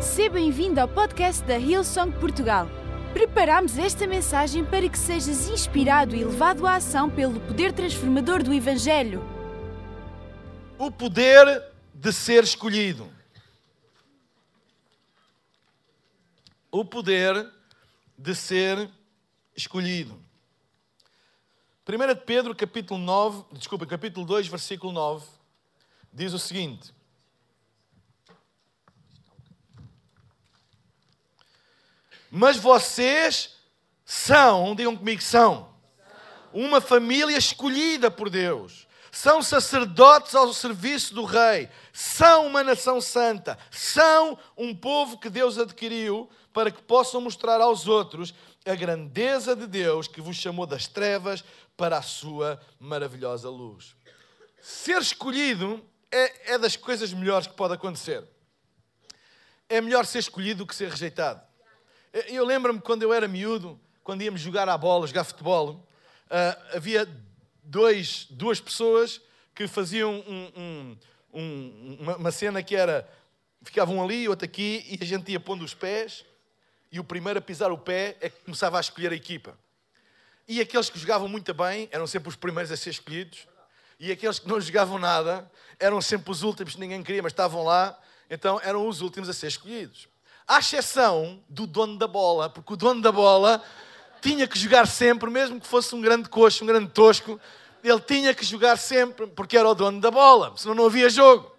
Seja bem-vindo ao podcast da Hillsong Portugal. Preparamos esta mensagem para que sejas inspirado e levado à ação pelo poder transformador do Evangelho. O poder de ser escolhido. O poder de ser escolhido. 1 de Pedro, capítulo 9, desculpa, capítulo 2, versículo 9, diz o seguinte: Mas vocês são, digam comigo, são uma família escolhida por Deus. São sacerdotes ao serviço do Rei. São uma nação santa. São um povo que Deus adquiriu para que possam mostrar aos outros a grandeza de Deus que vos chamou das trevas para a sua maravilhosa luz. Ser escolhido é, é das coisas melhores que pode acontecer. É melhor ser escolhido do que ser rejeitado. Eu lembro-me quando eu era miúdo, quando íamos jogar à bola, jogar futebol, uh, havia dois, duas pessoas que faziam um, um, um, uma, uma, cena que era ficavam ali, outro aqui, e a gente ia pondo os pés, e o primeiro a pisar o pé é que começava a escolher a equipa. E aqueles que jogavam muito bem eram sempre os primeiros a ser escolhidos, e aqueles que não jogavam nada eram sempre os últimos, ninguém queria, mas estavam lá, então eram os últimos a ser escolhidos à exceção do dono da bola, porque o dono da bola tinha que jogar sempre, mesmo que fosse um grande coxo, um grande tosco, ele tinha que jogar sempre, porque era o dono da bola, senão não havia jogo.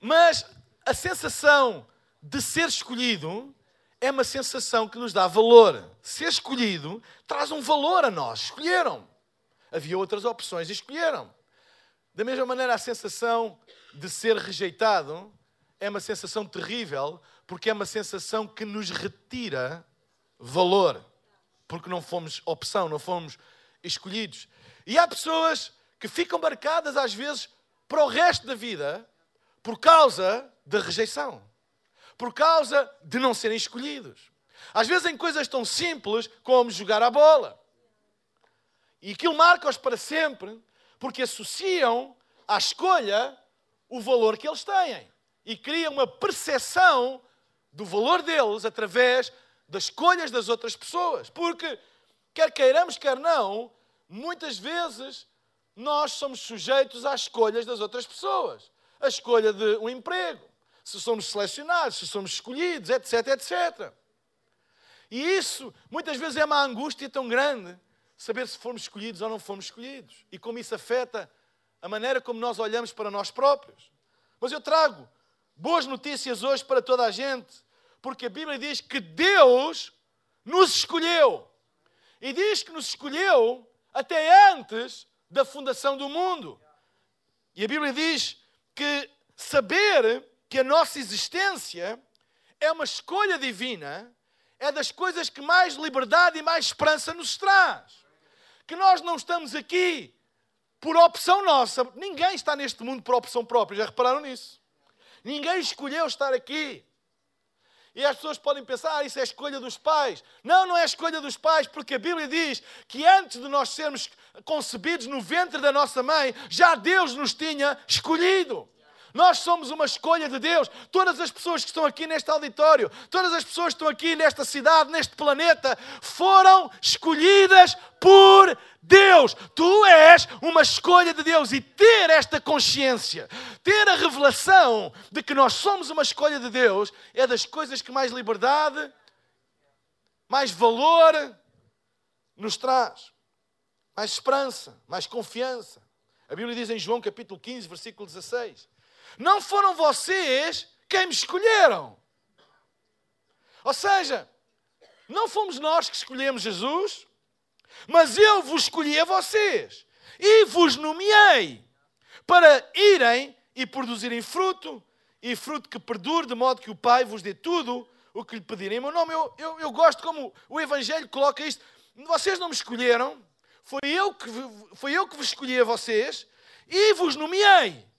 Mas a sensação de ser escolhido é uma sensação que nos dá valor. Ser escolhido traz um valor a nós. Escolheram. Havia outras opções e escolheram. Da mesma maneira, a sensação de ser rejeitado é uma sensação terrível, porque é uma sensação que nos retira valor, porque não fomos opção, não fomos escolhidos. E há pessoas que ficam marcadas às vezes para o resto da vida por causa da rejeição, por causa de não serem escolhidos. Às vezes em coisas tão simples como jogar a bola. E aquilo marca-os para sempre, porque associam à escolha o valor que eles têm e cria uma percepção do valor deles através das escolhas das outras pessoas. Porque, quer queiramos, quer não, muitas vezes nós somos sujeitos às escolhas das outras pessoas. A escolha de um emprego, se somos selecionados, se somos escolhidos, etc, etc. E isso, muitas vezes, é uma angústia tão grande saber se fomos escolhidos ou não fomos escolhidos. E como isso afeta a maneira como nós olhamos para nós próprios. Mas eu trago boas notícias hoje para toda a gente, porque a Bíblia diz que Deus nos escolheu. E diz que nos escolheu até antes da fundação do mundo. E a Bíblia diz que saber que a nossa existência é uma escolha divina é das coisas que mais liberdade e mais esperança nos traz. Que nós não estamos aqui por opção nossa. Ninguém está neste mundo por opção própria. Já repararam nisso? Ninguém escolheu estar aqui. E as pessoas podem pensar, ah, isso é escolha dos pais. Não, não é escolha dos pais, porque a Bíblia diz que antes de nós sermos concebidos no ventre da nossa mãe, já Deus nos tinha escolhido. Nós somos uma escolha de Deus. Todas as pessoas que estão aqui neste auditório, todas as pessoas que estão aqui nesta cidade, neste planeta, foram escolhidas por Deus. Tu és uma escolha de Deus e ter esta consciência, ter a revelação de que nós somos uma escolha de Deus, é das coisas que mais liberdade, mais valor nos traz, mais esperança, mais confiança. A Bíblia diz em João capítulo 15, versículo 16: Não foram vocês quem me escolheram. Ou seja, não fomos nós que escolhemos Jesus, mas eu vos escolhi a vocês e vos nomeei para irem e produzirem fruto, e fruto que perdure, de modo que o Pai vos dê tudo o que lhe pedirem em meu nome. Eu, eu, eu gosto como o Evangelho coloca isto. Vocês não me escolheram, foi eu, que, foi eu que vos escolhi a vocês e vos nomeei.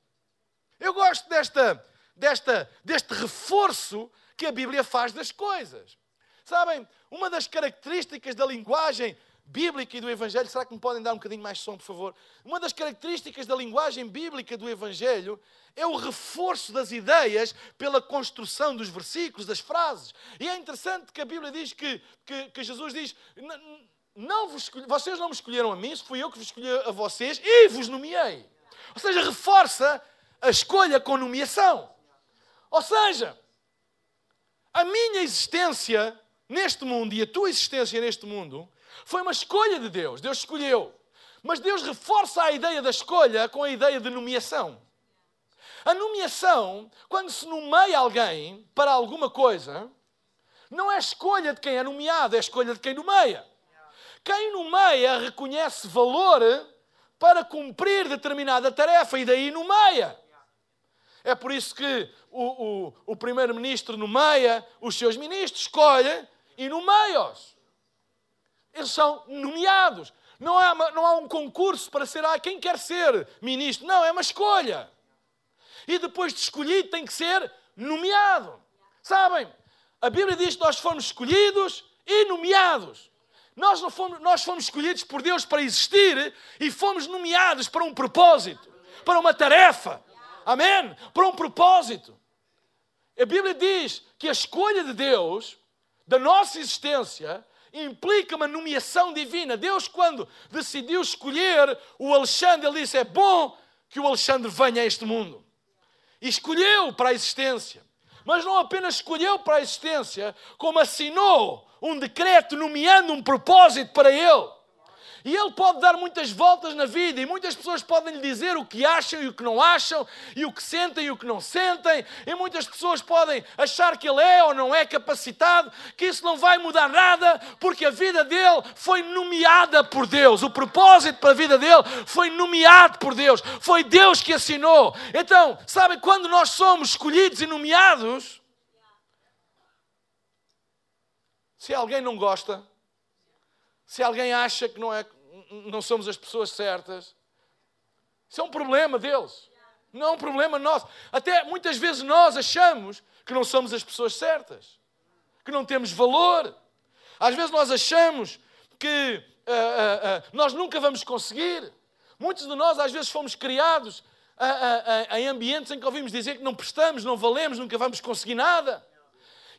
Eu gosto desta, desta, deste reforço que a Bíblia faz das coisas. Sabem, uma das características da linguagem bíblica e do Evangelho. Será que me podem dar um bocadinho mais som, por favor? Uma das características da linguagem bíblica do Evangelho é o reforço das ideias pela construção dos versículos, das frases. E é interessante que a Bíblia diz que, que, que Jesus diz: não vos vocês não me escolheram a mim, fui eu que vos escolhi a vocês e vos nomeei. Ou seja, reforça a escolha com nomeação. Ou seja, a minha existência neste mundo e a tua existência neste mundo foi uma escolha de Deus. Deus escolheu. Mas Deus reforça a ideia da escolha com a ideia de nomeação. A nomeação, quando se nomeia alguém para alguma coisa, não é escolha de quem é nomeado, é escolha de quem nomeia. Quem nomeia reconhece valor para cumprir determinada tarefa e daí nomeia. É por isso que o, o, o primeiro-ministro nomeia os seus ministros, escolhe e nomeia-os. Eles são nomeados. Não há, não há um concurso para ser ah, quem quer ser ministro. Não, é uma escolha. E depois de escolhido tem que ser nomeado. Sabem? A Bíblia diz que nós fomos escolhidos e nomeados. Nós, não fomos, nós fomos escolhidos por Deus para existir e fomos nomeados para um propósito, para uma tarefa. Amém? Para um propósito. A Bíblia diz que a escolha de Deus, da nossa existência, implica uma nomeação divina. Deus, quando decidiu escolher o Alexandre, ele disse: É bom que o Alexandre venha a este mundo. E escolheu para a existência. Mas não apenas escolheu para a existência, como assinou um decreto nomeando um propósito para ele. E ele pode dar muitas voltas na vida e muitas pessoas podem lhe dizer o que acham e o que não acham, e o que sentem e o que não sentem, e muitas pessoas podem achar que ele é ou não é capacitado, que isso não vai mudar nada, porque a vida dele foi nomeada por Deus. O propósito para a vida dele foi nomeado por Deus. Foi Deus que assinou. Então, sabem, quando nós somos escolhidos e nomeados, se alguém não gosta, se alguém acha que não, é, não somos as pessoas certas, isso é um problema deles. Não é um problema nosso. Até muitas vezes nós achamos que não somos as pessoas certas, que não temos valor. Às vezes nós achamos que uh, uh, uh, nós nunca vamos conseguir. Muitos de nós, às vezes, fomos criados em ambientes em que ouvimos dizer que não prestamos, não valemos, nunca vamos conseguir nada.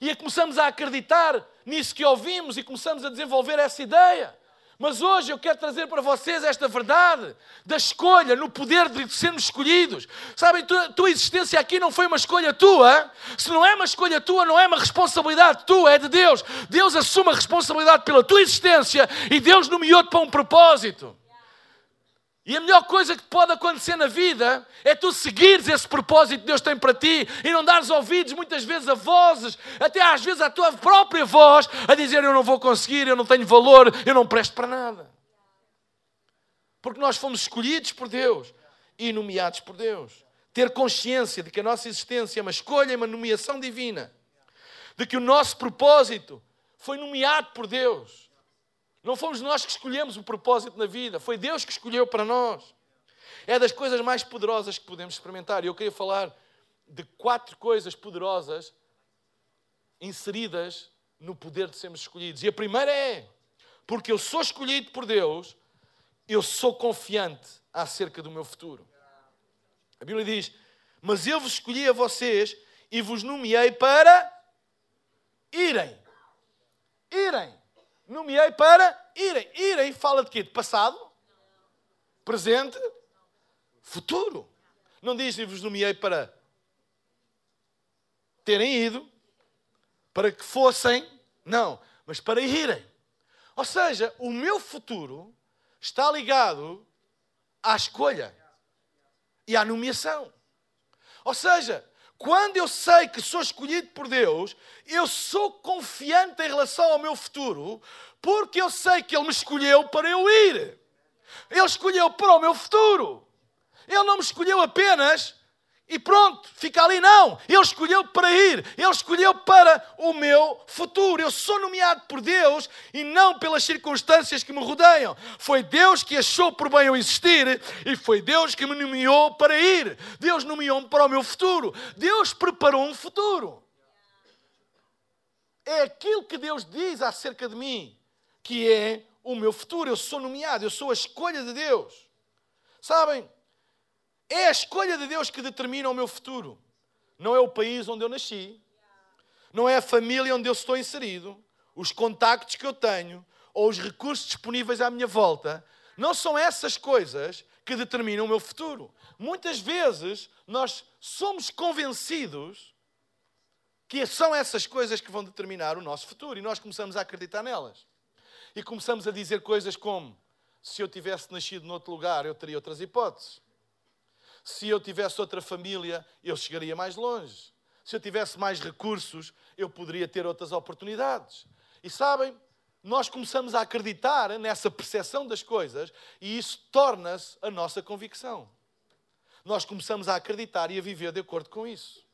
E começamos a acreditar nisso que ouvimos e começamos a desenvolver essa ideia. Mas hoje eu quero trazer para vocês esta verdade da escolha, no poder de sermos escolhidos. Sabem, a tua existência aqui não foi uma escolha tua. Se não é uma escolha tua, não é uma responsabilidade tua, é de Deus. Deus assume a responsabilidade pela tua existência e Deus nomeou-te para um propósito. E a melhor coisa que pode acontecer na vida é tu seguires esse propósito que Deus tem para ti e não dares ouvidos muitas vezes a vozes, até às vezes a tua própria voz, a dizer eu não vou conseguir, eu não tenho valor, eu não presto para nada. Porque nós fomos escolhidos por Deus e nomeados por Deus. Ter consciência de que a nossa existência é uma escolha, é uma nomeação divina. De que o nosso propósito foi nomeado por Deus não fomos nós que escolhemos o propósito na vida, foi Deus que escolheu para nós. É das coisas mais poderosas que podemos experimentar. E eu queria falar de quatro coisas poderosas inseridas no poder de sermos escolhidos. E a primeira é: porque eu sou escolhido por Deus, eu sou confiante acerca do meu futuro. A Bíblia diz: Mas eu vos escolhi a vocês e vos nomeei para irem. Irem nomeei para irem. Irem fala de quê? De passado? Presente? Futuro. Não diz vos nomeei para terem ido, para que fossem, não, mas para irem. Ou seja, o meu futuro está ligado à escolha e à nomeação. Ou seja, quando eu sei que sou escolhido por Deus, eu sou confiante em relação ao meu futuro, porque eu sei que Ele me escolheu para eu ir. Ele escolheu para o meu futuro. Ele não me escolheu apenas e pronto, fica ali. Não, Ele escolheu para ir, Ele escolheu para o meu futuro. Eu sou nomeado por Deus e não pelas circunstâncias que me rodeiam. Foi Deus que achou por bem eu existir e foi Deus que me nomeou para ir. Deus nomeou-me para o meu futuro. Deus preparou um futuro. É aquilo que Deus diz acerca de mim que é o meu futuro. Eu sou nomeado, eu sou a escolha de Deus. Sabem? É a escolha de Deus que determina o meu futuro. Não é o país onde eu nasci, não é a família onde eu estou inserido, os contactos que eu tenho ou os recursos disponíveis à minha volta. Não são essas coisas que determinam o meu futuro. Muitas vezes nós somos convencidos que são essas coisas que vão determinar o nosso futuro e nós começamos a acreditar nelas. E começamos a dizer coisas como: se eu tivesse nascido noutro lugar, eu teria outras hipóteses. Se eu tivesse outra família, eu chegaria mais longe. Se eu tivesse mais recursos, eu poderia ter outras oportunidades. E sabem, nós começamos a acreditar nessa percepção das coisas e isso torna-se a nossa convicção. Nós começamos a acreditar e a viver de acordo com isso.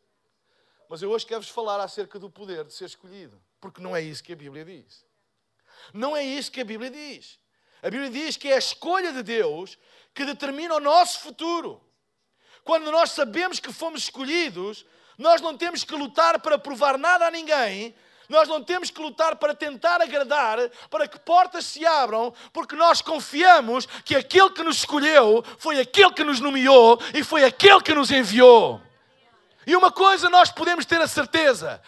Mas eu hoje quero-vos falar acerca do poder de ser escolhido, porque não é isso que a Bíblia diz. Não é isso que a Bíblia diz. A Bíblia diz que é a escolha de Deus que determina o nosso futuro. Quando nós sabemos que fomos escolhidos, nós não temos que lutar para provar nada a ninguém, nós não temos que lutar para tentar agradar, para que portas se abram, porque nós confiamos que aquele que nos escolheu foi aquele que nos nomeou e foi aquele que nos enviou. E uma coisa nós podemos ter a certeza: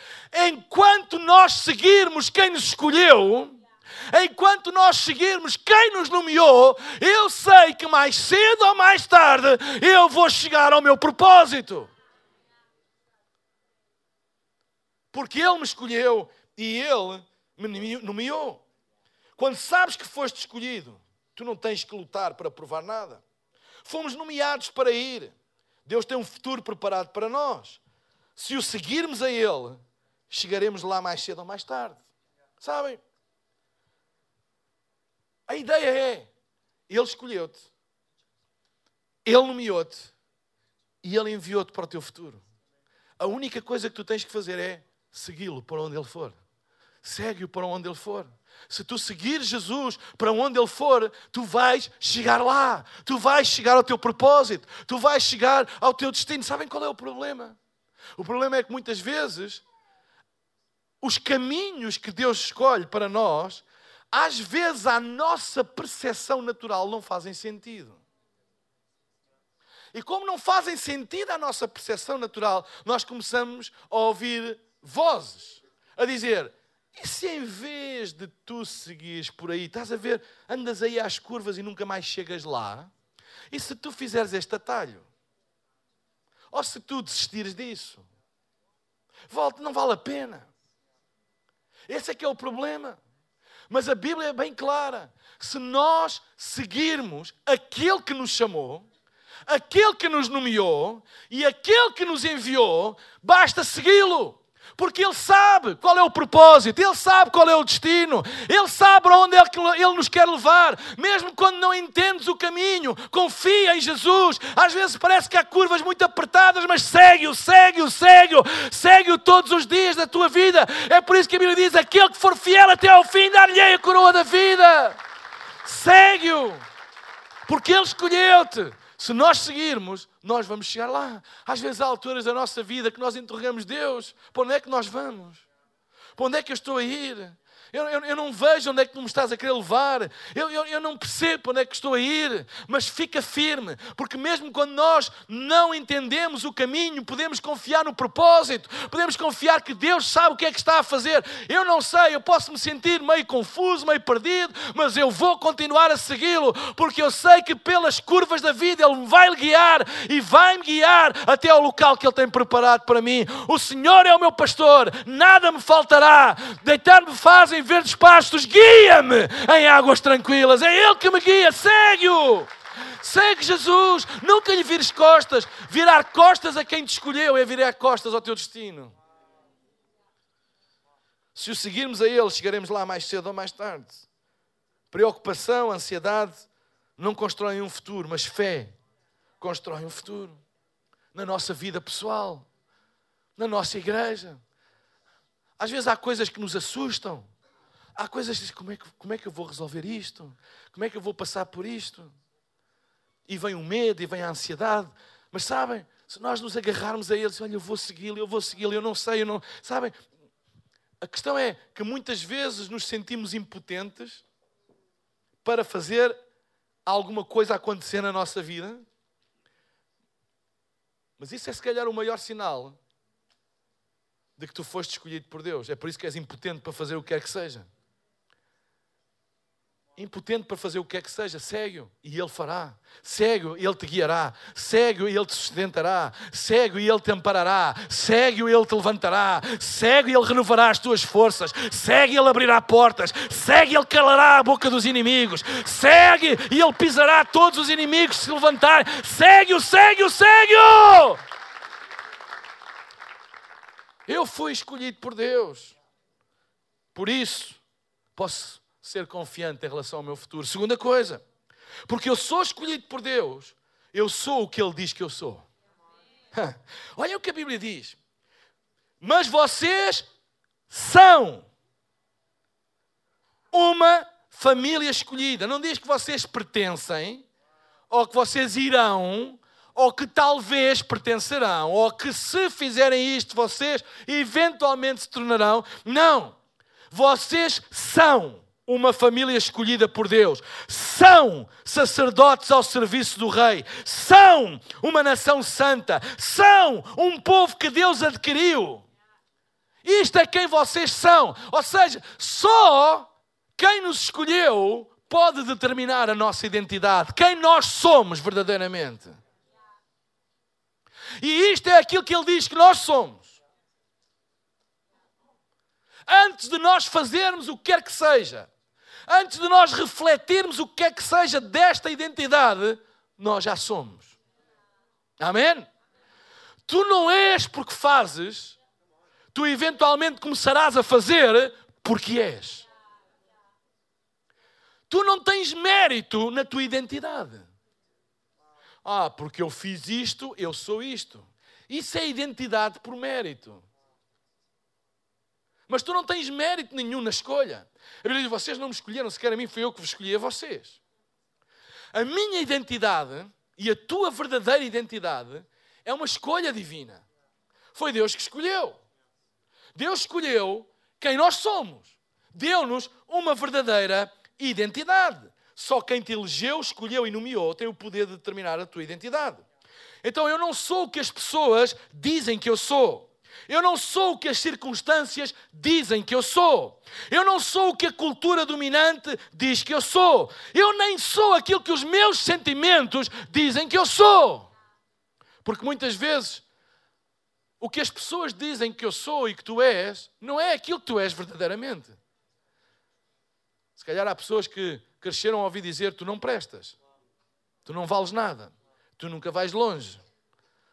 enquanto nós seguirmos quem nos escolheu, enquanto nós seguirmos quem nos nomeou, eu sei que mais cedo ou mais tarde eu vou chegar ao meu propósito. Porque Ele me escolheu e Ele me nomeou. Quando sabes que foste escolhido, tu não tens que lutar para provar nada. Fomos nomeados para ir. Deus tem um futuro preparado para nós. Se o seguirmos a Ele, chegaremos lá mais cedo ou mais tarde. Sabem? A ideia é: Ele escolheu-te, Ele nomeou-te e Ele enviou-te para o teu futuro. A única coisa que tu tens que fazer é segui-lo para onde ele for. Segue-o para onde ele for. Se tu seguir Jesus para onde ele for, tu vais chegar lá. Tu vais chegar ao teu propósito. Tu vais chegar ao teu destino. Sabem qual é o problema? O problema é que muitas vezes os caminhos que Deus escolhe para nós, às vezes a nossa percepção natural não fazem sentido. E como não fazem sentido à nossa percepção natural, nós começamos a ouvir vozes a dizer: e se em vez de tu seguires por aí, estás a ver, andas aí às curvas e nunca mais chegas lá? E se tu fizeres este atalho? Ou se tu desistires disso? Volte, não vale a pena. Esse é que é o problema. Mas a Bíblia é bem clara. Se nós seguirmos aquele que nos chamou, aquele que nos nomeou e aquele que nos enviou, basta segui-lo porque Ele sabe qual é o propósito, Ele sabe qual é o destino, Ele sabe para onde é que Ele nos quer levar, mesmo quando não entendes o caminho, confia em Jesus. Às vezes parece que há curvas muito apertadas, mas segue-o, segue-o, segue-o, segue-o todos os dias da tua vida. É por isso que a Bíblia diz: aquele que for fiel até ao fim, dar-lhe a coroa da vida. Segue-o, porque Ele escolheu-te. Se nós seguirmos, nós vamos chegar lá. Às vezes há alturas da nossa vida que nós interrogamos Deus: para onde é que nós vamos? Para onde é que eu estou a ir? Eu, eu, eu, não vejo onde é que tu me estás a querer levar. Eu, eu, eu não percebo onde é que estou a ir. Mas fica firme, porque mesmo quando nós não entendemos o caminho, podemos confiar no propósito, podemos confiar que Deus sabe o que é que está a fazer. Eu não sei, eu posso me sentir meio confuso, meio perdido, mas eu vou continuar a segui-lo, porque eu sei que pelas curvas da vida Ele me vai guiar e vai-me guiar até ao local que Ele tem preparado para mim. O Senhor é o meu pastor, nada me faltará. Deitar-me fazem em verdes pastos, guia-me em águas tranquilas. É Ele que me guia, segue-o. Segue Jesus, nunca lhe vires costas. Virar costas a quem te escolheu é virar costas ao teu destino. Se o seguirmos a Ele, chegaremos lá mais cedo ou mais tarde. Preocupação, ansiedade não constroem um futuro, mas fé constrói um futuro. Na nossa vida pessoal, na nossa igreja. Às vezes há coisas que nos assustam. Há coisas que como é que, como é que eu vou resolver isto? Como é que eu vou passar por isto? E vem o medo e vem a ansiedade. Mas sabem, se nós nos agarrarmos a eles, olha, eu vou segui-lo, eu vou segui-lo, eu não sei, eu não. Sabem, a questão é que muitas vezes nos sentimos impotentes para fazer alguma coisa acontecer na nossa vida. Mas isso é se calhar o maior sinal de que tu foste escolhido por Deus. É por isso que és impotente para fazer o que quer que seja impotente para fazer o que é que seja, segue-o e Ele fará. Segue-o e Ele te guiará. Segue-o e Ele te sustentará. Segue-o e Ele te amparará. Segue-o e Ele te levantará. Segue-o e Ele renovará as tuas forças. Segue e Ele abrirá portas. Segue e Ele calará a boca dos inimigos. Segue e Ele pisará todos os inimigos se levantarem. Segue-o, segue-o, segue-o! Eu fui escolhido por Deus. Por isso, posso ser confiante em relação ao meu futuro. Segunda coisa, porque eu sou escolhido por Deus, eu sou o que Ele diz que eu sou. Olha o que a Bíblia diz. Mas vocês são uma família escolhida. Não diz que vocês pertencem, ou que vocês irão, ou que talvez pertencerão, ou que se fizerem isto vocês eventualmente se tornarão. Não. Vocês são uma família escolhida por Deus, são sacerdotes ao serviço do Rei, são uma nação santa, são um povo que Deus adquiriu. Isto é quem vocês são. Ou seja, só quem nos escolheu pode determinar a nossa identidade, quem nós somos verdadeiramente. E isto é aquilo que ele diz que nós somos. Antes de nós fazermos o que quer que seja, antes de nós refletirmos o que é que seja desta identidade, nós já somos. Amém? Tu não és porque fazes, tu eventualmente começarás a fazer porque és. Tu não tens mérito na tua identidade. Ah, porque eu fiz isto, eu sou isto. Isso é identidade por mérito. Mas tu não tens mérito nenhum na escolha. A Bíblia diz: vocês não me escolheram sequer a mim, foi eu que vos escolhi a vocês. A minha identidade e a tua verdadeira identidade é uma escolha divina. Foi Deus que escolheu. Deus escolheu quem nós somos. Deu-nos uma verdadeira identidade. Só quem te elegeu, escolheu e nomeou tem o poder de determinar a tua identidade. Então eu não sou o que as pessoas dizem que eu sou. Eu não sou o que as circunstâncias dizem que eu sou. Eu não sou o que a cultura dominante diz que eu sou. Eu nem sou aquilo que os meus sentimentos dizem que eu sou. Porque muitas vezes o que as pessoas dizem que eu sou e que tu és, não é aquilo que tu és verdadeiramente. Se calhar há pessoas que cresceram a ouvir dizer: Tu não prestas, tu não vales nada, tu nunca vais longe,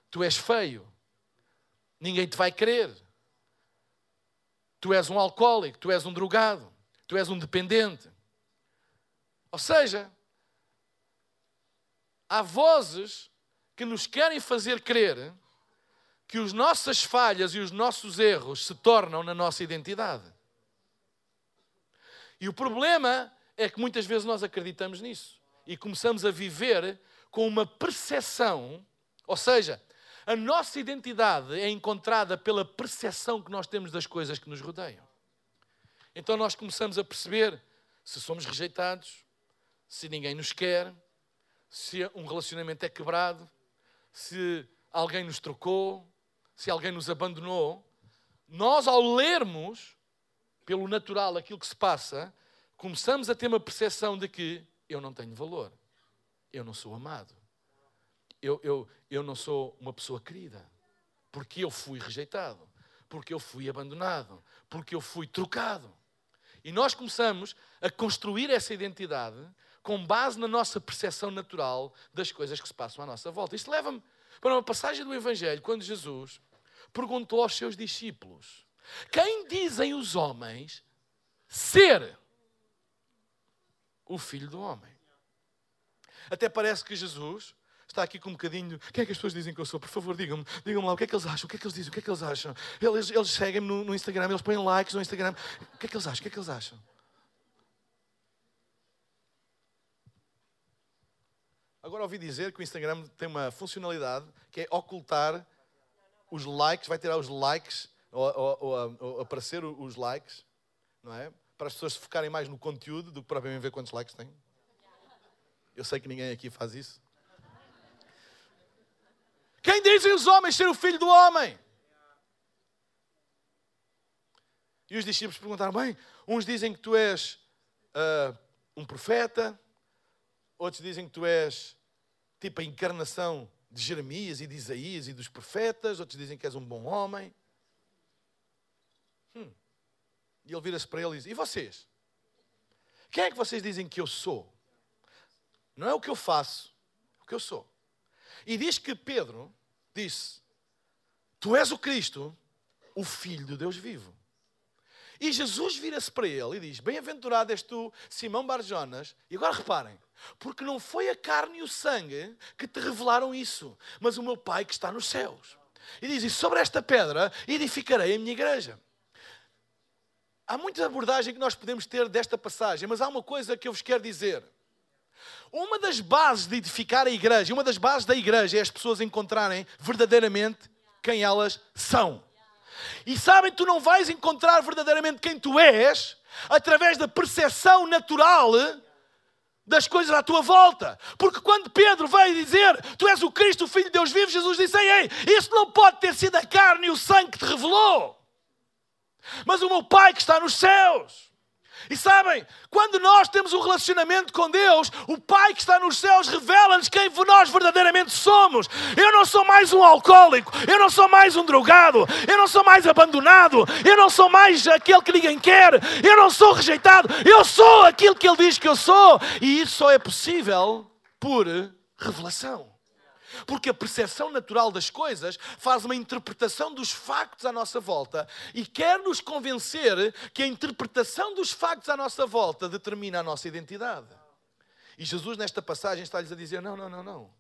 tu és feio, ninguém te vai querer. Tu és um alcoólico, tu és um drogado, tu és um dependente. Ou seja, há vozes que nos querem fazer crer que as nossas falhas e os nossos erros se tornam na nossa identidade. E o problema é que muitas vezes nós acreditamos nisso e começamos a viver com uma percepção, ou seja, a nossa identidade é encontrada pela percepção que nós temos das coisas que nos rodeiam. Então nós começamos a perceber se somos rejeitados, se ninguém nos quer, se um relacionamento é quebrado, se alguém nos trocou, se alguém nos abandonou. Nós, ao lermos pelo natural aquilo que se passa, começamos a ter uma percepção de que eu não tenho valor, eu não sou amado eu, eu, eu não sou uma pessoa querida, porque eu fui rejeitado, porque eu fui abandonado, porque eu fui trocado. E nós começamos a construir essa identidade com base na nossa percepção natural das coisas que se passam à nossa volta. Isto leva-me para uma passagem do Evangelho, quando Jesus perguntou aos seus discípulos: Quem dizem os homens ser o filho do homem? Até parece que Jesus está aqui com um bocadinho. Quem é que as pessoas dizem que eu sou? Por favor, digam-me. Digam-me lá o que é que eles acham, o que é que eles dizem, o que é que eles acham. Eles, eles seguem-me no, no, Instagram, eles põem likes no Instagram. O que é que eles acham? O que é que eles acham? Agora ouvi dizer que o Instagram tem uma funcionalidade que é ocultar os likes, vai tirar os likes, ou, ou, ou, aparecer os likes, não é? Para as pessoas se focarem mais no conteúdo do que propriamente ver quantos likes têm. Eu sei que ninguém aqui faz isso. Quem dizem os homens ser o filho do homem? E os discípulos perguntaram: bem, uns dizem que tu és uh, um profeta, outros dizem que tu és tipo a encarnação de Jeremias e de Isaías e dos profetas, outros dizem que és um bom homem. Hum. E ele vira-se para ele e diz: E vocês? Quem é que vocês dizem que eu sou? Não é o que eu faço, é o que eu sou. E diz que Pedro disse: Tu és o Cristo, o Filho de Deus vivo. E Jesus vira-se para ele e diz: Bem-aventurado és tu, Simão Barjonas. E agora reparem, porque não foi a carne e o sangue que te revelaram isso, mas o meu Pai que está nos céus. E diz: E sobre esta pedra edificarei a minha igreja. Há muita abordagem que nós podemos ter desta passagem, mas há uma coisa que eu vos quero dizer. Uma das bases de edificar a igreja, uma das bases da igreja é as pessoas encontrarem verdadeiramente quem elas são. E sabem, tu não vais encontrar verdadeiramente quem tu és através da percepção natural das coisas à tua volta. Porque quando Pedro veio dizer, tu és o Cristo, o Filho de Deus vivo, Jesus disse, ei, ei, isso não pode ter sido a carne e o sangue que te revelou mas o meu Pai que está nos céus. E sabem, quando nós temos um relacionamento com Deus, o Pai que está nos céus revela-nos quem nós verdadeiramente somos. Eu não sou mais um alcoólico, eu não sou mais um drogado, eu não sou mais abandonado, eu não sou mais aquele que ninguém quer, eu não sou rejeitado, eu sou aquilo que Ele diz que eu sou. E isso só é possível por revelação. Porque a percepção natural das coisas faz uma interpretação dos factos à nossa volta e quer nos convencer que a interpretação dos factos à nossa volta determina a nossa identidade. E Jesus, nesta passagem, está-lhes a dizer: não, não, não, não.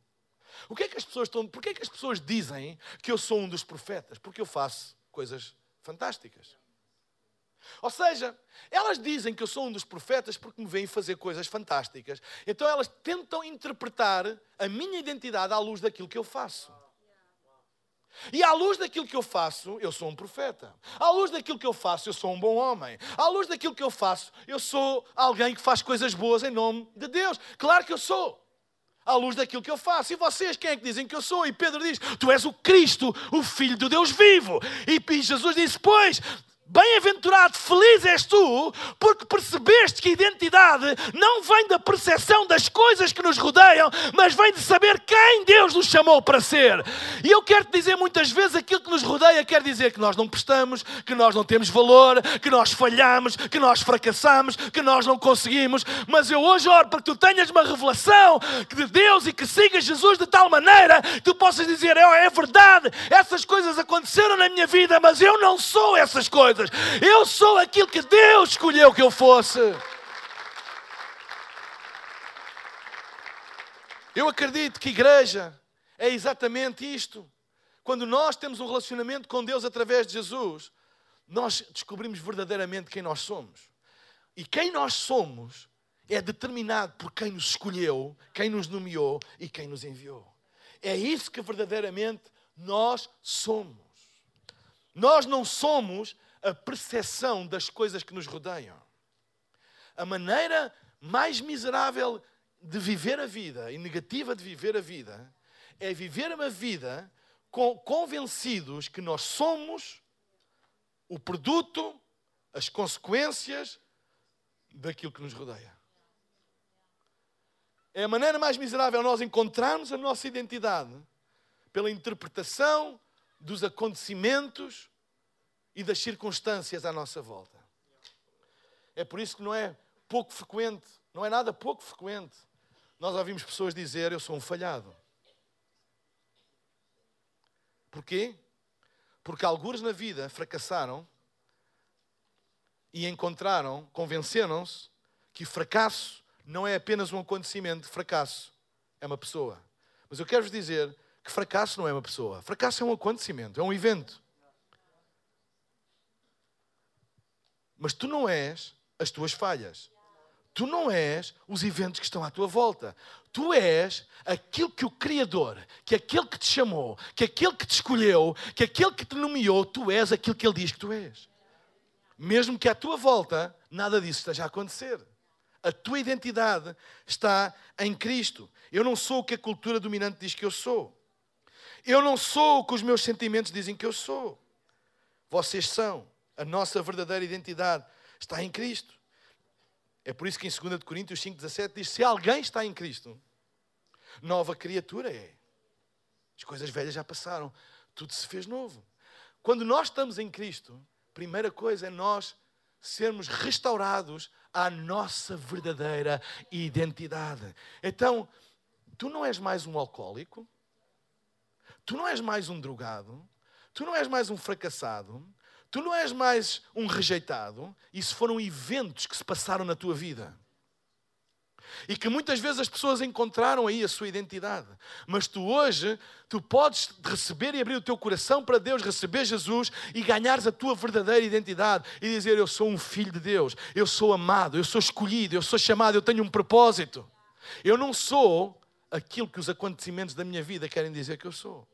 O que é que as pessoas estão. Porquê é que as pessoas dizem que eu sou um dos profetas? Porque eu faço coisas fantásticas. Ou seja, elas dizem que eu sou um dos profetas porque me veem fazer coisas fantásticas. Então elas tentam interpretar a minha identidade à luz daquilo que eu faço. E à luz daquilo que eu faço, eu sou um profeta. À luz daquilo que eu faço, eu sou um bom homem. À luz daquilo que eu faço, eu sou alguém que faz coisas boas em nome de Deus. Claro que eu sou. À luz daquilo que eu faço. E vocês, quem é que dizem que eu sou? E Pedro diz: Tu és o Cristo, o Filho de Deus vivo. E Jesus disse: Pois, Bem-aventurado, feliz és tu, porque percebeste que a identidade não vem da percepção das coisas que nos rodeiam, mas vem de saber quem Deus nos chamou para ser. E eu quero te dizer muitas vezes aquilo que nos rodeia quer dizer que nós não prestamos, que nós não temos valor, que nós falhamos, que nós fracassamos, que nós não conseguimos. Mas eu hoje oro para que tu tenhas uma revelação de Deus e que sigas Jesus de tal maneira que tu possas dizer: é, é verdade, essas coisas aconteceram na minha vida, mas eu não sou essas coisas coisas. Eu sou aquilo que Deus escolheu que eu fosse. Eu acredito que igreja é exatamente isto. Quando nós temos um relacionamento com Deus através de Jesus, nós descobrimos verdadeiramente quem nós somos. E quem nós somos é determinado por quem nos escolheu, quem nos nomeou e quem nos enviou. É isso que verdadeiramente nós somos. Nós não somos a percepção das coisas que nos rodeiam. A maneira mais miserável de viver a vida e negativa de viver a vida é viver uma vida convencidos que nós somos o produto, as consequências daquilo que nos rodeia. É a maneira mais miserável nós encontrarmos a nossa identidade pela interpretação dos acontecimentos e das circunstâncias à nossa volta. É por isso que não é pouco frequente, não é nada pouco frequente, nós ouvimos pessoas dizer: Eu sou um falhado. Porquê? Porque alguns na vida fracassaram e encontraram, convenceram-se que fracasso não é apenas um acontecimento, fracasso é uma pessoa. Mas eu quero vos dizer que fracasso não é uma pessoa, fracasso é um acontecimento, é um evento. Mas tu não és as tuas falhas. Tu não és os eventos que estão à tua volta. Tu és aquilo que o Criador, que aquele que te chamou, que aquele que te escolheu, que aquele que te nomeou, tu és aquilo que ele diz que tu és. Mesmo que à tua volta nada disso esteja a acontecer. A tua identidade está em Cristo. Eu não sou o que a cultura dominante diz que eu sou. Eu não sou o que os meus sentimentos dizem que eu sou. Vocês são. A nossa verdadeira identidade está em Cristo. É por isso que em 2 Coríntios 5,17 diz: Se alguém está em Cristo, nova criatura é. As coisas velhas já passaram, tudo se fez novo. Quando nós estamos em Cristo, primeira coisa é nós sermos restaurados à nossa verdadeira identidade. Então, tu não és mais um alcoólico, tu não és mais um drogado, tu não és mais um fracassado, tu não és mais um rejeitado. Isso foram eventos que se passaram na tua vida. E que muitas vezes as pessoas encontraram aí a sua identidade. Mas tu hoje, tu podes receber e abrir o teu coração para Deus, receber Jesus e ganhares a tua verdadeira identidade e dizer: Eu sou um filho de Deus, eu sou amado, eu sou escolhido, eu sou chamado, eu tenho um propósito. Eu não sou aquilo que os acontecimentos da minha vida querem dizer que eu sou.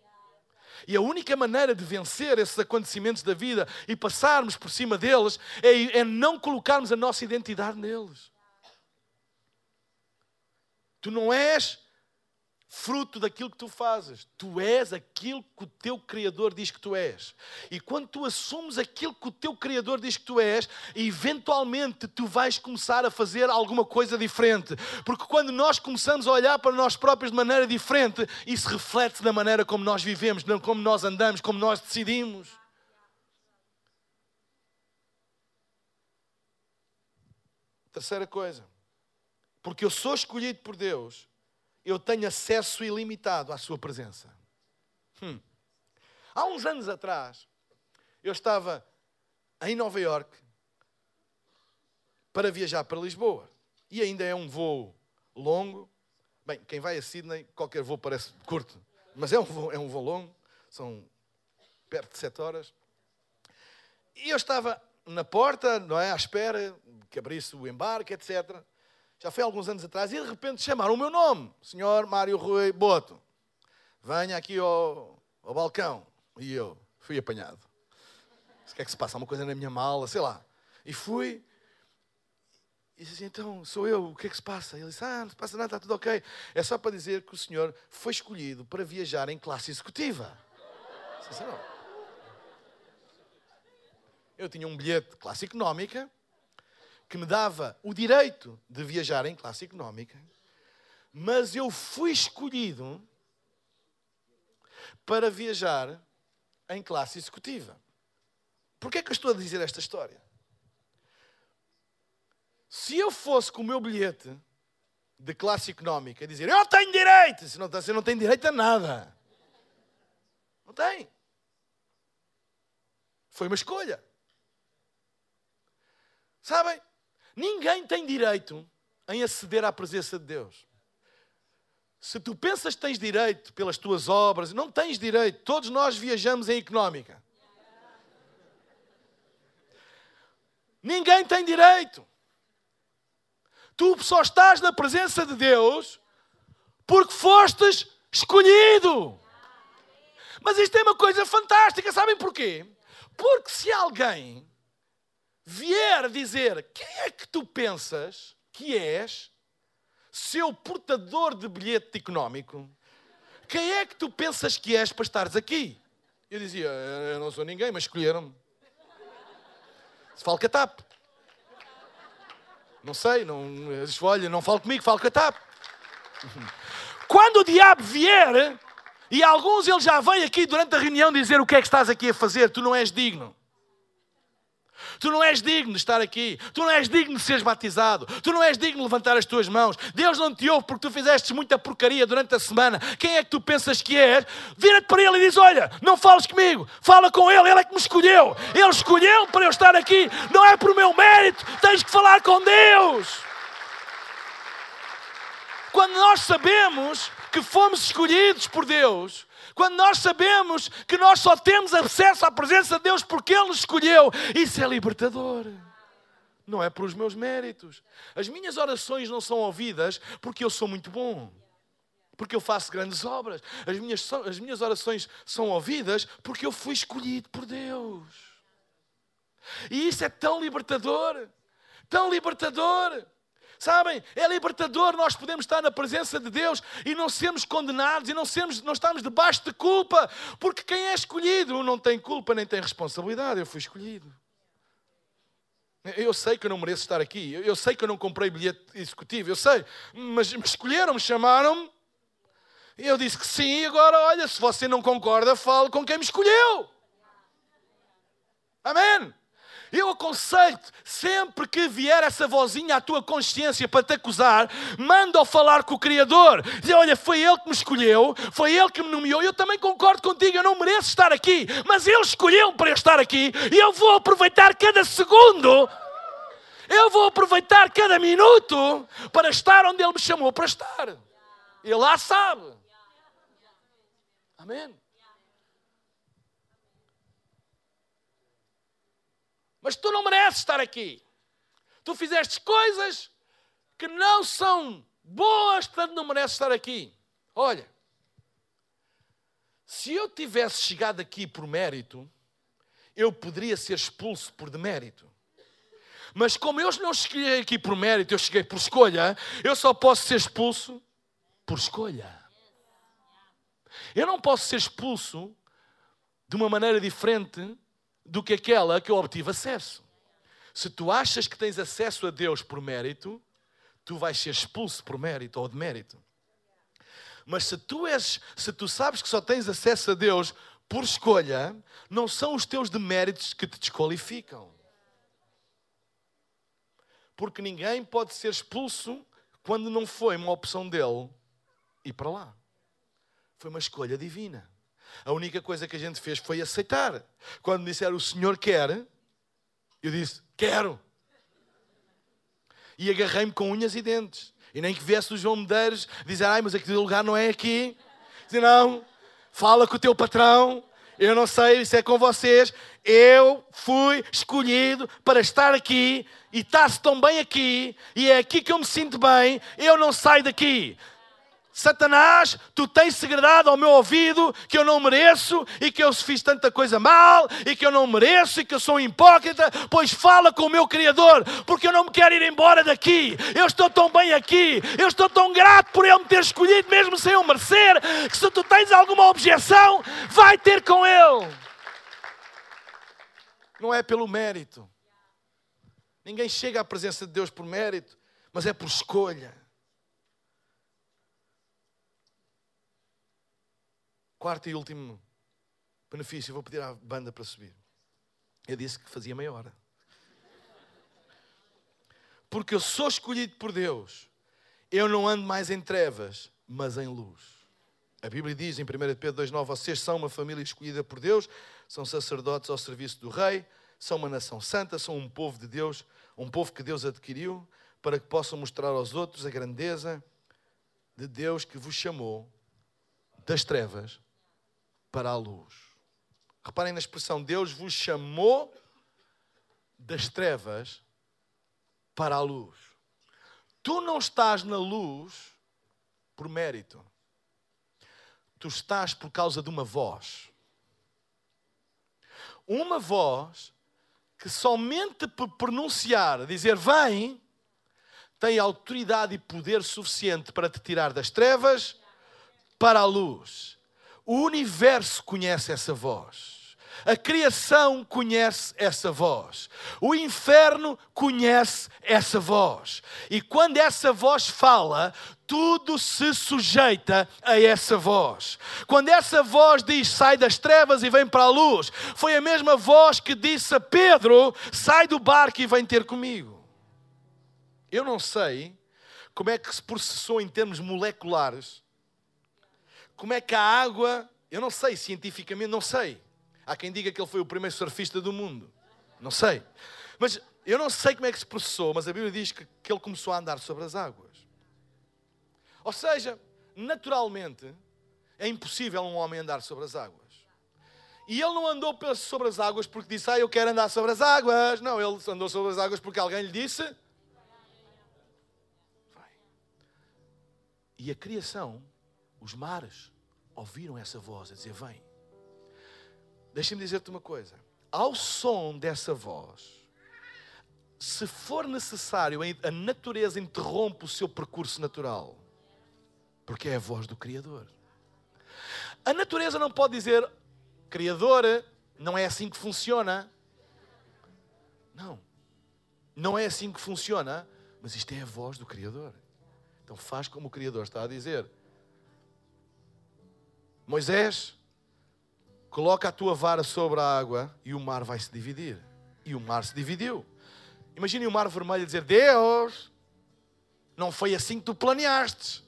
E a única maneira de vencer esses acontecimentos da vida e passarmos por cima deles é, é não colocarmos a nossa identidade neles. Tu não és fruto daquilo que tu fazes. Tu és aquilo que o teu Criador diz que tu és. E quando tu assumes aquilo que o teu Criador diz que tu és, eventualmente tu vais começar a fazer alguma coisa diferente. Porque quando nós começamos a olhar para nós próprios de maneira diferente, isso reflete na maneira como nós vivemos, como nós andamos, como nós decidimos. Terceira coisa porque eu sou escolhido por Deus, eu tenho acesso ilimitado à Sua presença. Hum. Há uns anos atrás, eu estava em Nova York para viajar para Lisboa. E ainda é um voo longo. Bem, quem vai a Sydney, qualquer voo parece curto, mas é um voo, é um voo longo, são perto de sete horas. E eu estava na porta, não é, à espera que abrisse o embarque, etc já foi alguns anos atrás, e de repente chamaram o meu nome, Senhor Mário Rui Boto. Venha aqui ao, ao balcão. E eu fui apanhado. O que é que se passa? Há uma coisa na minha mala, sei lá. E fui. E disse assim, então, sou eu, o que é que se passa? Ele disse, ah, não se passa nada, está tudo ok. É só para dizer que o senhor foi escolhido para viajar em classe executiva. Eu tinha um bilhete de classe económica, que me dava o direito de viajar em classe económica, mas eu fui escolhido para viajar em classe executiva. Porquê é que eu estou a dizer esta história? Se eu fosse com o meu bilhete de classe económica dizer eu tenho direito, se não, você não tem direito a nada. Não tem. Foi uma escolha. Sabem? Ninguém tem direito em aceder à presença de Deus. Se tu pensas que tens direito pelas tuas obras, não tens direito. Todos nós viajamos em económica. Ninguém tem direito. Tu só estás na presença de Deus porque fostes escolhido. Mas isto é uma coisa fantástica, sabem porquê? Porque se alguém vier dizer quem é que tu pensas que és, seu portador de bilhete económico, quem é que tu pensas que és para estares aqui? Eu dizia, eu não sou ninguém, mas escolheram-me. Falo catap. Não sei, não, olha, não falo comigo, falo catap. Quando o diabo vier, e alguns ele já vem aqui durante a reunião dizer o que é que estás aqui a fazer, tu não és digno. Tu não és digno de estar aqui. Tu não és digno de seres batizado. Tu não és digno de levantar as tuas mãos. Deus não te ouve porque tu fizeste muita porcaria durante a semana. Quem é que tu pensas que és? Vira-te para Ele e diz: Olha, não fales comigo. Fala com Ele. Ele é que me escolheu. Ele escolheu para eu estar aqui. Não é por meu mérito. Tens que falar com Deus. Quando nós sabemos que fomos escolhidos por Deus, quando nós sabemos que nós só temos acesso à presença de Deus porque Ele escolheu, isso é libertador. Não é por os meus méritos. As minhas orações não são ouvidas porque eu sou muito bom. Porque eu faço grandes obras. As minhas, as minhas orações são ouvidas porque eu fui escolhido por Deus. E isso é tão libertador. Tão libertador. Sabem? É libertador nós podemos estar na presença de Deus e não sermos condenados e não, sermos, não estamos debaixo de culpa, porque quem é escolhido não tem culpa nem tem responsabilidade. Eu fui escolhido. Eu sei que eu não mereço estar aqui, eu sei que eu não comprei bilhete executivo, eu sei, mas me escolheram, me chamaram-me. E eu disse que sim, agora olha, se você não concorda, fale com quem me escolheu. Amém? Eu aconselho-te, sempre que vier essa vozinha à tua consciência para te acusar, manda-o falar com o Criador. Diz, olha, foi Ele que me escolheu, foi Ele que me nomeou. Eu também concordo contigo, eu não mereço estar aqui, mas Ele escolheu para eu estar aqui e eu vou aproveitar cada segundo. Eu vou aproveitar cada minuto para estar onde Ele me chamou para estar. Ele lá sabe. Amém. Mas tu não mereces estar aqui. Tu fizeste coisas que não são boas, portanto não mereces estar aqui. Olha, se eu tivesse chegado aqui por mérito, eu poderia ser expulso por demérito. Mas como eu não cheguei aqui por mérito, eu cheguei por escolha, eu só posso ser expulso por escolha. Eu não posso ser expulso de uma maneira diferente do que aquela que eu obtive acesso. Se tu achas que tens acesso a Deus por mérito, tu vais ser expulso por mérito ou de mérito. Mas se tu és, se tu sabes que só tens acesso a Deus por escolha, não são os teus deméritos que te desqualificam. Porque ninguém pode ser expulso quando não foi uma opção dele ir para lá. Foi uma escolha divina. A única coisa que a gente fez foi aceitar. Quando me disseram o Senhor quer, eu disse: Quero. E agarrei-me com unhas e dentes. E nem que viesse o João Medeiros dizer: Ai, mas aquele lugar não é aqui. Dizer: Não, fala com o teu patrão. Eu não sei, isso é com vocês. Eu fui escolhido para estar aqui e está-se tão bem aqui, e é aqui que eu me sinto bem. Eu não saio daqui. Satanás, tu tens segredado ao meu ouvido que eu não mereço e que eu fiz tanta coisa mal e que eu não mereço e que eu sou um hipócrita, pois fala com o meu Criador, porque eu não me quero ir embora daqui. Eu estou tão bem aqui, eu estou tão grato por Ele me ter escolhido, mesmo sem eu merecer, que se tu tens alguma objeção, vai ter com Ele. Não é pelo mérito. Ninguém chega à presença de Deus por mérito, mas é por escolha. Quarto e último benefício, vou pedir à banda para subir. Eu disse que fazia meia hora. Porque eu sou escolhido por Deus. Eu não ando mais em trevas, mas em luz. A Bíblia diz em 1 Pedro 2,9: Vocês são uma família escolhida por Deus, são sacerdotes ao serviço do Rei, são uma nação santa, são um povo de Deus, um povo que Deus adquiriu, para que possam mostrar aos outros a grandeza de Deus que vos chamou das trevas para a luz. Reparem na expressão: Deus vos chamou das trevas para a luz. Tu não estás na luz por mérito. Tu estás por causa de uma voz. Uma voz que somente por pronunciar, dizer vem, tem autoridade e poder suficiente para te tirar das trevas para a luz. O universo conhece essa voz. A criação conhece essa voz. O inferno conhece essa voz. E quando essa voz fala, tudo se sujeita a essa voz. Quando essa voz diz sai das trevas e vem para a luz, foi a mesma voz que disse a Pedro: sai do barco e vem ter comigo. Eu não sei como é que se processou em termos moleculares como é que a água, eu não sei cientificamente, não sei. Há quem diga que ele foi o primeiro surfista do mundo. Não sei. Mas eu não sei como é que se processou, mas a Bíblia diz que, que ele começou a andar sobre as águas. Ou seja, naturalmente, é impossível um homem andar sobre as águas. E ele não andou sobre as águas porque disse, ah, eu quero andar sobre as águas. Não, ele andou sobre as águas porque alguém lhe disse. Vai. E a criação os mares ouviram essa voz a dizer: Vem. Deixa-me dizer-te uma coisa. Ao som dessa voz, se for necessário, a natureza interrompe o seu percurso natural, porque é a voz do Criador. A natureza não pode dizer, Criador, não é assim que funciona. Não, não é assim que funciona, mas isto é a voz do Criador. Então faz como o Criador está a dizer. Moisés, coloca a tua vara sobre a água e o mar vai se dividir. E o mar se dividiu. Imagine o mar vermelho dizer: Deus, não foi assim que tu planeaste.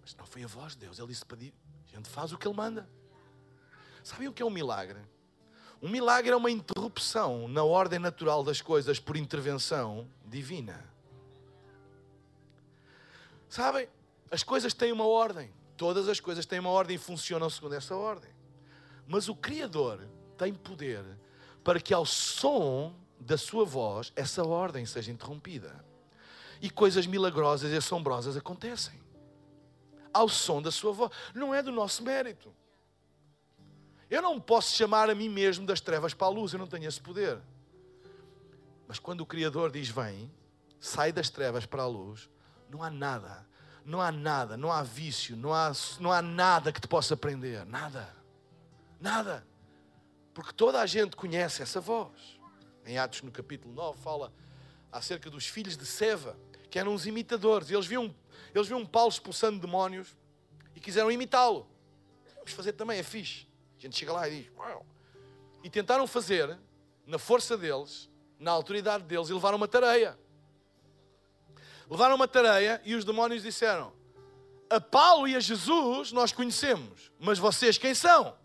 Mas não foi a voz de Deus. Ele disse: pedir. A gente faz o que ele manda. Sabem o que é um milagre? Um milagre é uma interrupção na ordem natural das coisas por intervenção divina. Sabem? As coisas têm uma ordem. Todas as coisas têm uma ordem e funcionam segundo essa ordem. Mas o Criador tem poder para que ao som da sua voz essa ordem seja interrompida. E coisas milagrosas e assombrosas acontecem. Ao som da sua voz. Não é do nosso mérito. Eu não posso chamar a mim mesmo das trevas para a luz, eu não tenho esse poder. Mas quando o Criador diz vem, sai das trevas para a luz, não há nada, não há nada, não há vício, não há, não há nada que te possa prender. Nada. Nada. Porque toda a gente conhece essa voz. Em Atos, no capítulo 9, fala acerca dos filhos de Seva, que eram os imitadores. Eles viam, eles viam Paulo expulsando demónios e quiseram imitá-lo. Vamos fazer também, é fixe. A gente chega lá e diz: Uau! E tentaram fazer, na força deles, na autoridade deles, e levaram uma tareia. Levaram uma tareia e os demónios disseram: A Paulo e a Jesus nós conhecemos, mas vocês quem são?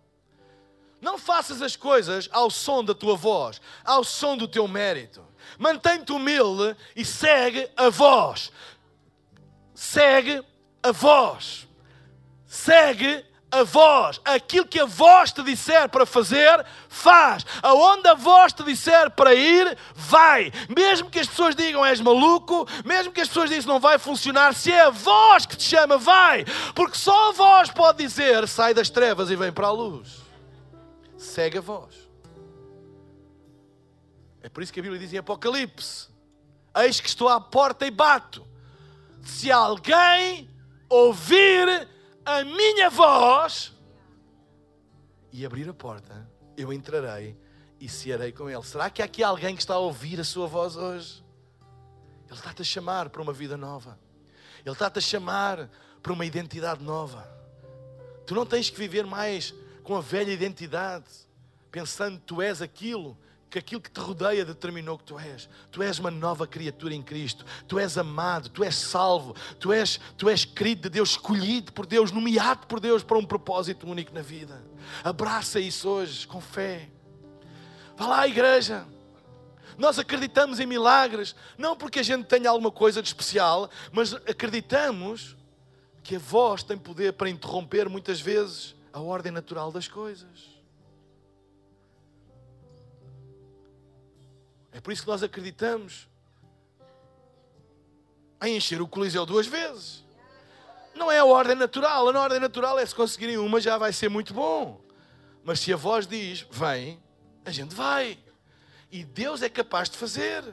Não faças as coisas ao som da tua voz, ao som do teu mérito. Mantém-te humilde e segue a voz. Segue a voz. Segue a voz. Aquilo que a voz te disser para fazer, faz. Aonde a voz te disser para ir, vai. Mesmo que as pessoas digam és maluco, mesmo que as pessoas digam não vai funcionar, se é a voz que te chama, vai. Porque só a voz pode dizer sai das trevas e vem para a luz segue a voz. É por isso que a Bíblia diz em Apocalipse: Eis que estou à porta e bato. Se alguém ouvir a minha voz e abrir a porta, eu entrarei e cearei com ele. Será que há aqui alguém que está a ouvir a sua voz hoje? Ele está-te a chamar para uma vida nova. Ele está-te a chamar para uma identidade nova. Tu não tens que viver mais com a velha identidade, pensando que tu és aquilo que aquilo que te rodeia determinou que tu és. Tu és uma nova criatura em Cristo. Tu és amado, tu és salvo, tu és, tu és querido de Deus, escolhido por Deus, nomeado por Deus para um propósito único na vida. Abraça isso hoje com fé. Vá lá, igreja. Nós acreditamos em milagres, não porque a gente tenha alguma coisa de especial, mas acreditamos que a voz tem poder para interromper muitas vezes a ordem natural das coisas. É por isso que nós acreditamos em encher o Coliseu duas vezes. Não é a ordem natural. A ordem natural é se conseguirem uma já vai ser muito bom. Mas se a voz diz, vem, a gente vai. E Deus é capaz de fazer.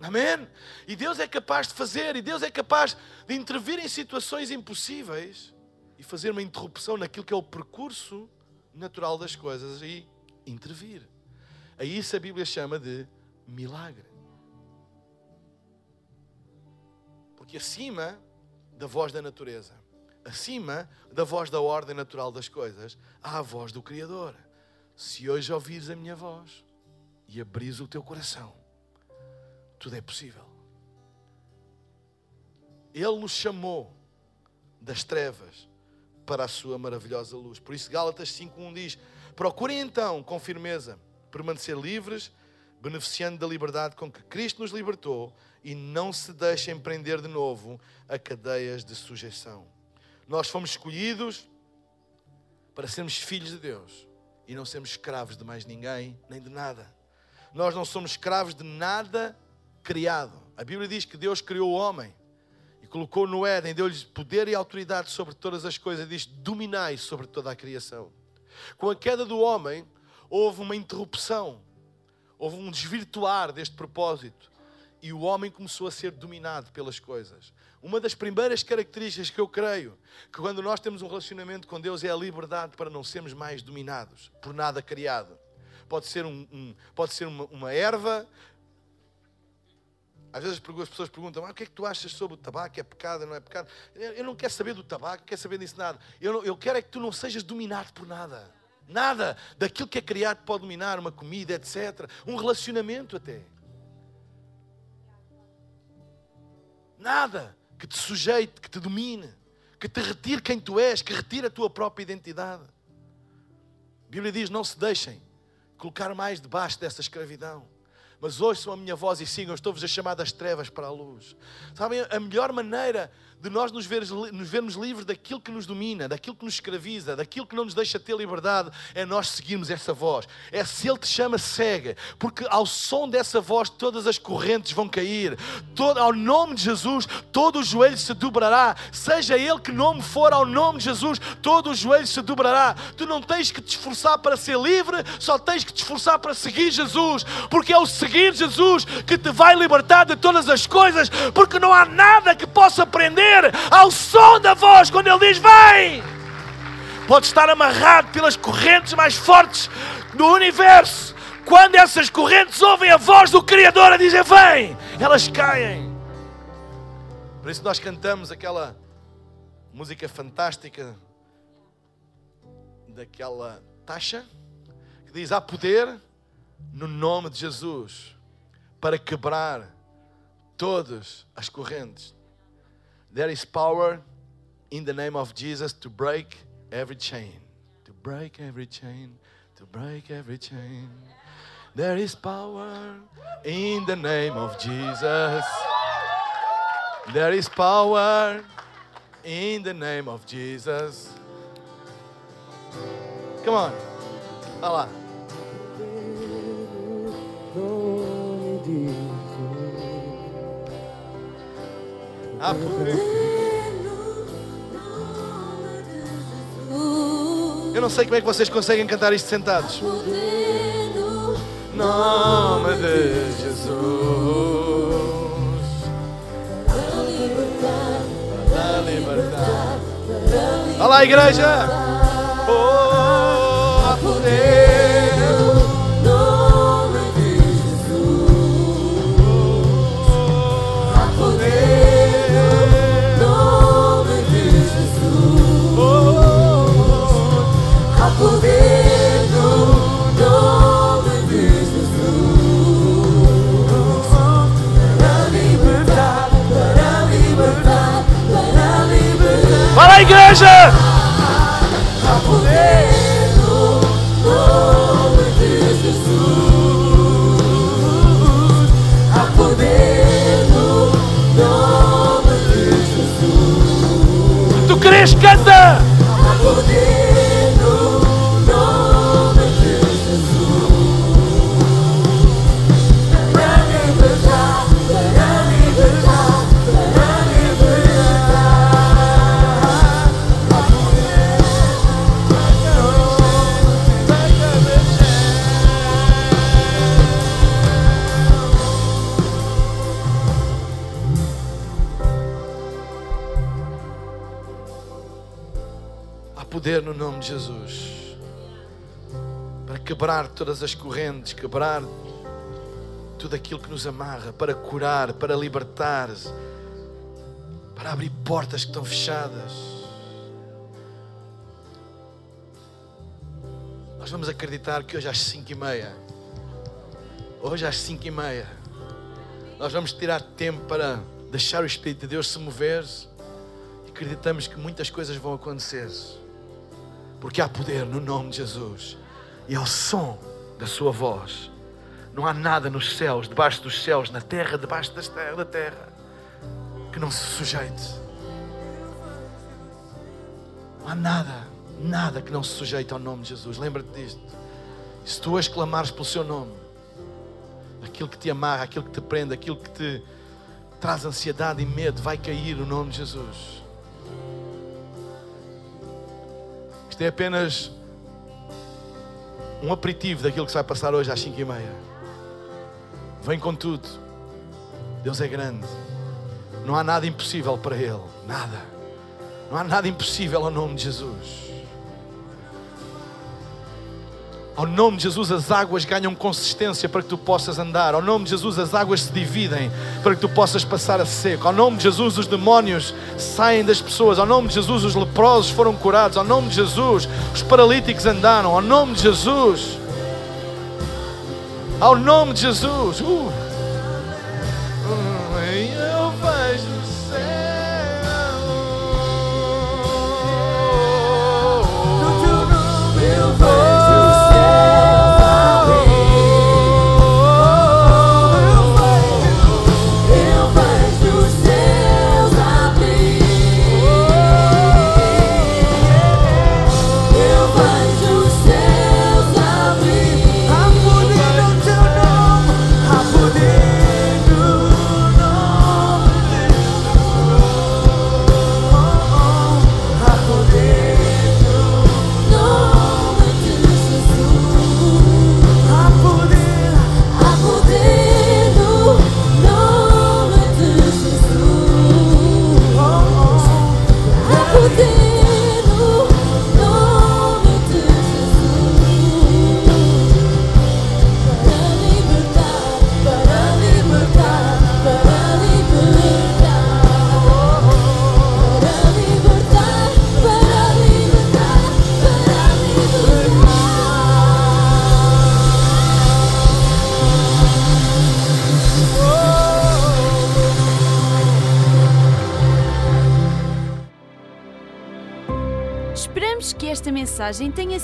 Amém? E Deus é capaz de fazer, e Deus é capaz de intervir em situações impossíveis e fazer uma interrupção naquilo que é o percurso natural das coisas e intervir. A isso a Bíblia chama de milagre. Porque acima da voz da natureza, acima da voz da ordem natural das coisas, há a voz do Criador. Se hoje ouvires a minha voz e abris o teu coração, tudo é possível. Ele nos chamou das trevas para a sua maravilhosa luz. Por isso, Gálatas 5.1 diz: Procurem então, com firmeza, permanecer livres, beneficiando da liberdade com que Cristo nos libertou e não se deixem prender de novo a cadeias de sujeição. Nós fomos escolhidos para sermos filhos de Deus e não sermos escravos de mais ninguém nem de nada. Nós não somos escravos de nada criado. A Bíblia diz que Deus criou o homem colocou no Éden, deu-lhes poder e autoridade sobre todas as coisas, diz: dominai sobre toda a criação. Com a queda do homem, houve uma interrupção, houve um desvirtuar deste propósito. e o homem começou a ser dominado pelas coisas. Uma das primeiras características que eu creio que quando nós temos um relacionamento com Deus é a liberdade para não sermos mais dominados por nada criado. Pode ser, um, um pode ser uma, uma erva. Às vezes as pessoas perguntam: ah, o que é que tu achas sobre o tabaco? É pecado, não é pecado? Eu não quero saber do tabaco, quero saber disso nada. Eu, não, eu quero é que tu não sejas dominado por nada. Nada daquilo que é criado pode dominar uma comida, etc. Um relacionamento até. Nada que te sujeite, que te domine, que te retire quem tu és, que retire a tua própria identidade. A Bíblia diz: não se deixem colocar mais debaixo dessa escravidão. Mas ouçam a minha voz e sigam, estou-vos a chamar das trevas para a luz. Sabem, a melhor maneira de nós nos, ver, nos vermos livres daquilo que nos domina, daquilo que nos escraviza, daquilo que não nos deixa ter liberdade, é nós seguirmos essa voz. É se Ele te chama, segue, porque ao som dessa voz todas as correntes vão cair, todo, ao nome de Jesus, todo o joelho se dobrará, seja Ele que nome for, ao nome de Jesus, todo o joelho se dobrará. Tu não tens que te esforçar para ser livre, só tens que te esforçar para seguir Jesus, porque é o seguir Jesus que te vai libertar de todas as coisas, porque não há nada que possa prender ao som da voz quando Ele diz: Vem! Pode estar amarrado pelas correntes mais fortes do universo. Quando essas correntes ouvem a voz do Criador a dizer: Vem! Elas caem. Por isso nós cantamos aquela música fantástica daquela taxa que diz: Há poder no nome de Jesus para quebrar todas as correntes There is power in the name of Jesus to break every chain. To break every chain. To break every chain. There is power in the name of Jesus. There is power in the name of Jesus. Come on. Lá. Poder. Eu não sei como é que vocês conseguem cantar isto sentados. Nome de Jesus. Da liberdade. Olha lá, igreja. Oh, poder. Todas as correntes, quebrar tudo aquilo que nos amarra, para curar, para libertar, para abrir portas que estão fechadas. Nós vamos acreditar que hoje às cinco e meia, hoje às cinco e meia, nós vamos tirar tempo para deixar o Espírito de Deus se mover e acreditamos que muitas coisas vão acontecer. Porque há poder no nome de Jesus e ao som da sua voz. Não há nada nos céus, debaixo dos céus, na terra, debaixo das da terra, que não se sujeite. Não há nada, nada que não se sujeite ao nome de Jesus. Lembra-te disto. Se tu hoje clamares pelo seu nome, aquilo que te amarra, aquilo que te prende, aquilo que te traz ansiedade e medo, vai cair no nome de Jesus. Isto é apenas um aperitivo daquilo que se vai passar hoje às 5 e meia. Vem com tudo. Deus é grande. Não há nada impossível para Ele. Nada. Não há nada impossível ao nome de Jesus. Ao nome de Jesus, as águas ganham consistência para que tu possas andar. Ao nome de Jesus, as águas se dividem para que tu possas passar a seco. Ao nome de Jesus, os demónios saem das pessoas. Ao nome de Jesus, os leprosos foram curados. Ao nome de Jesus, os paralíticos andaram. Ao nome de Jesus. Ao nome de Jesus. Uh.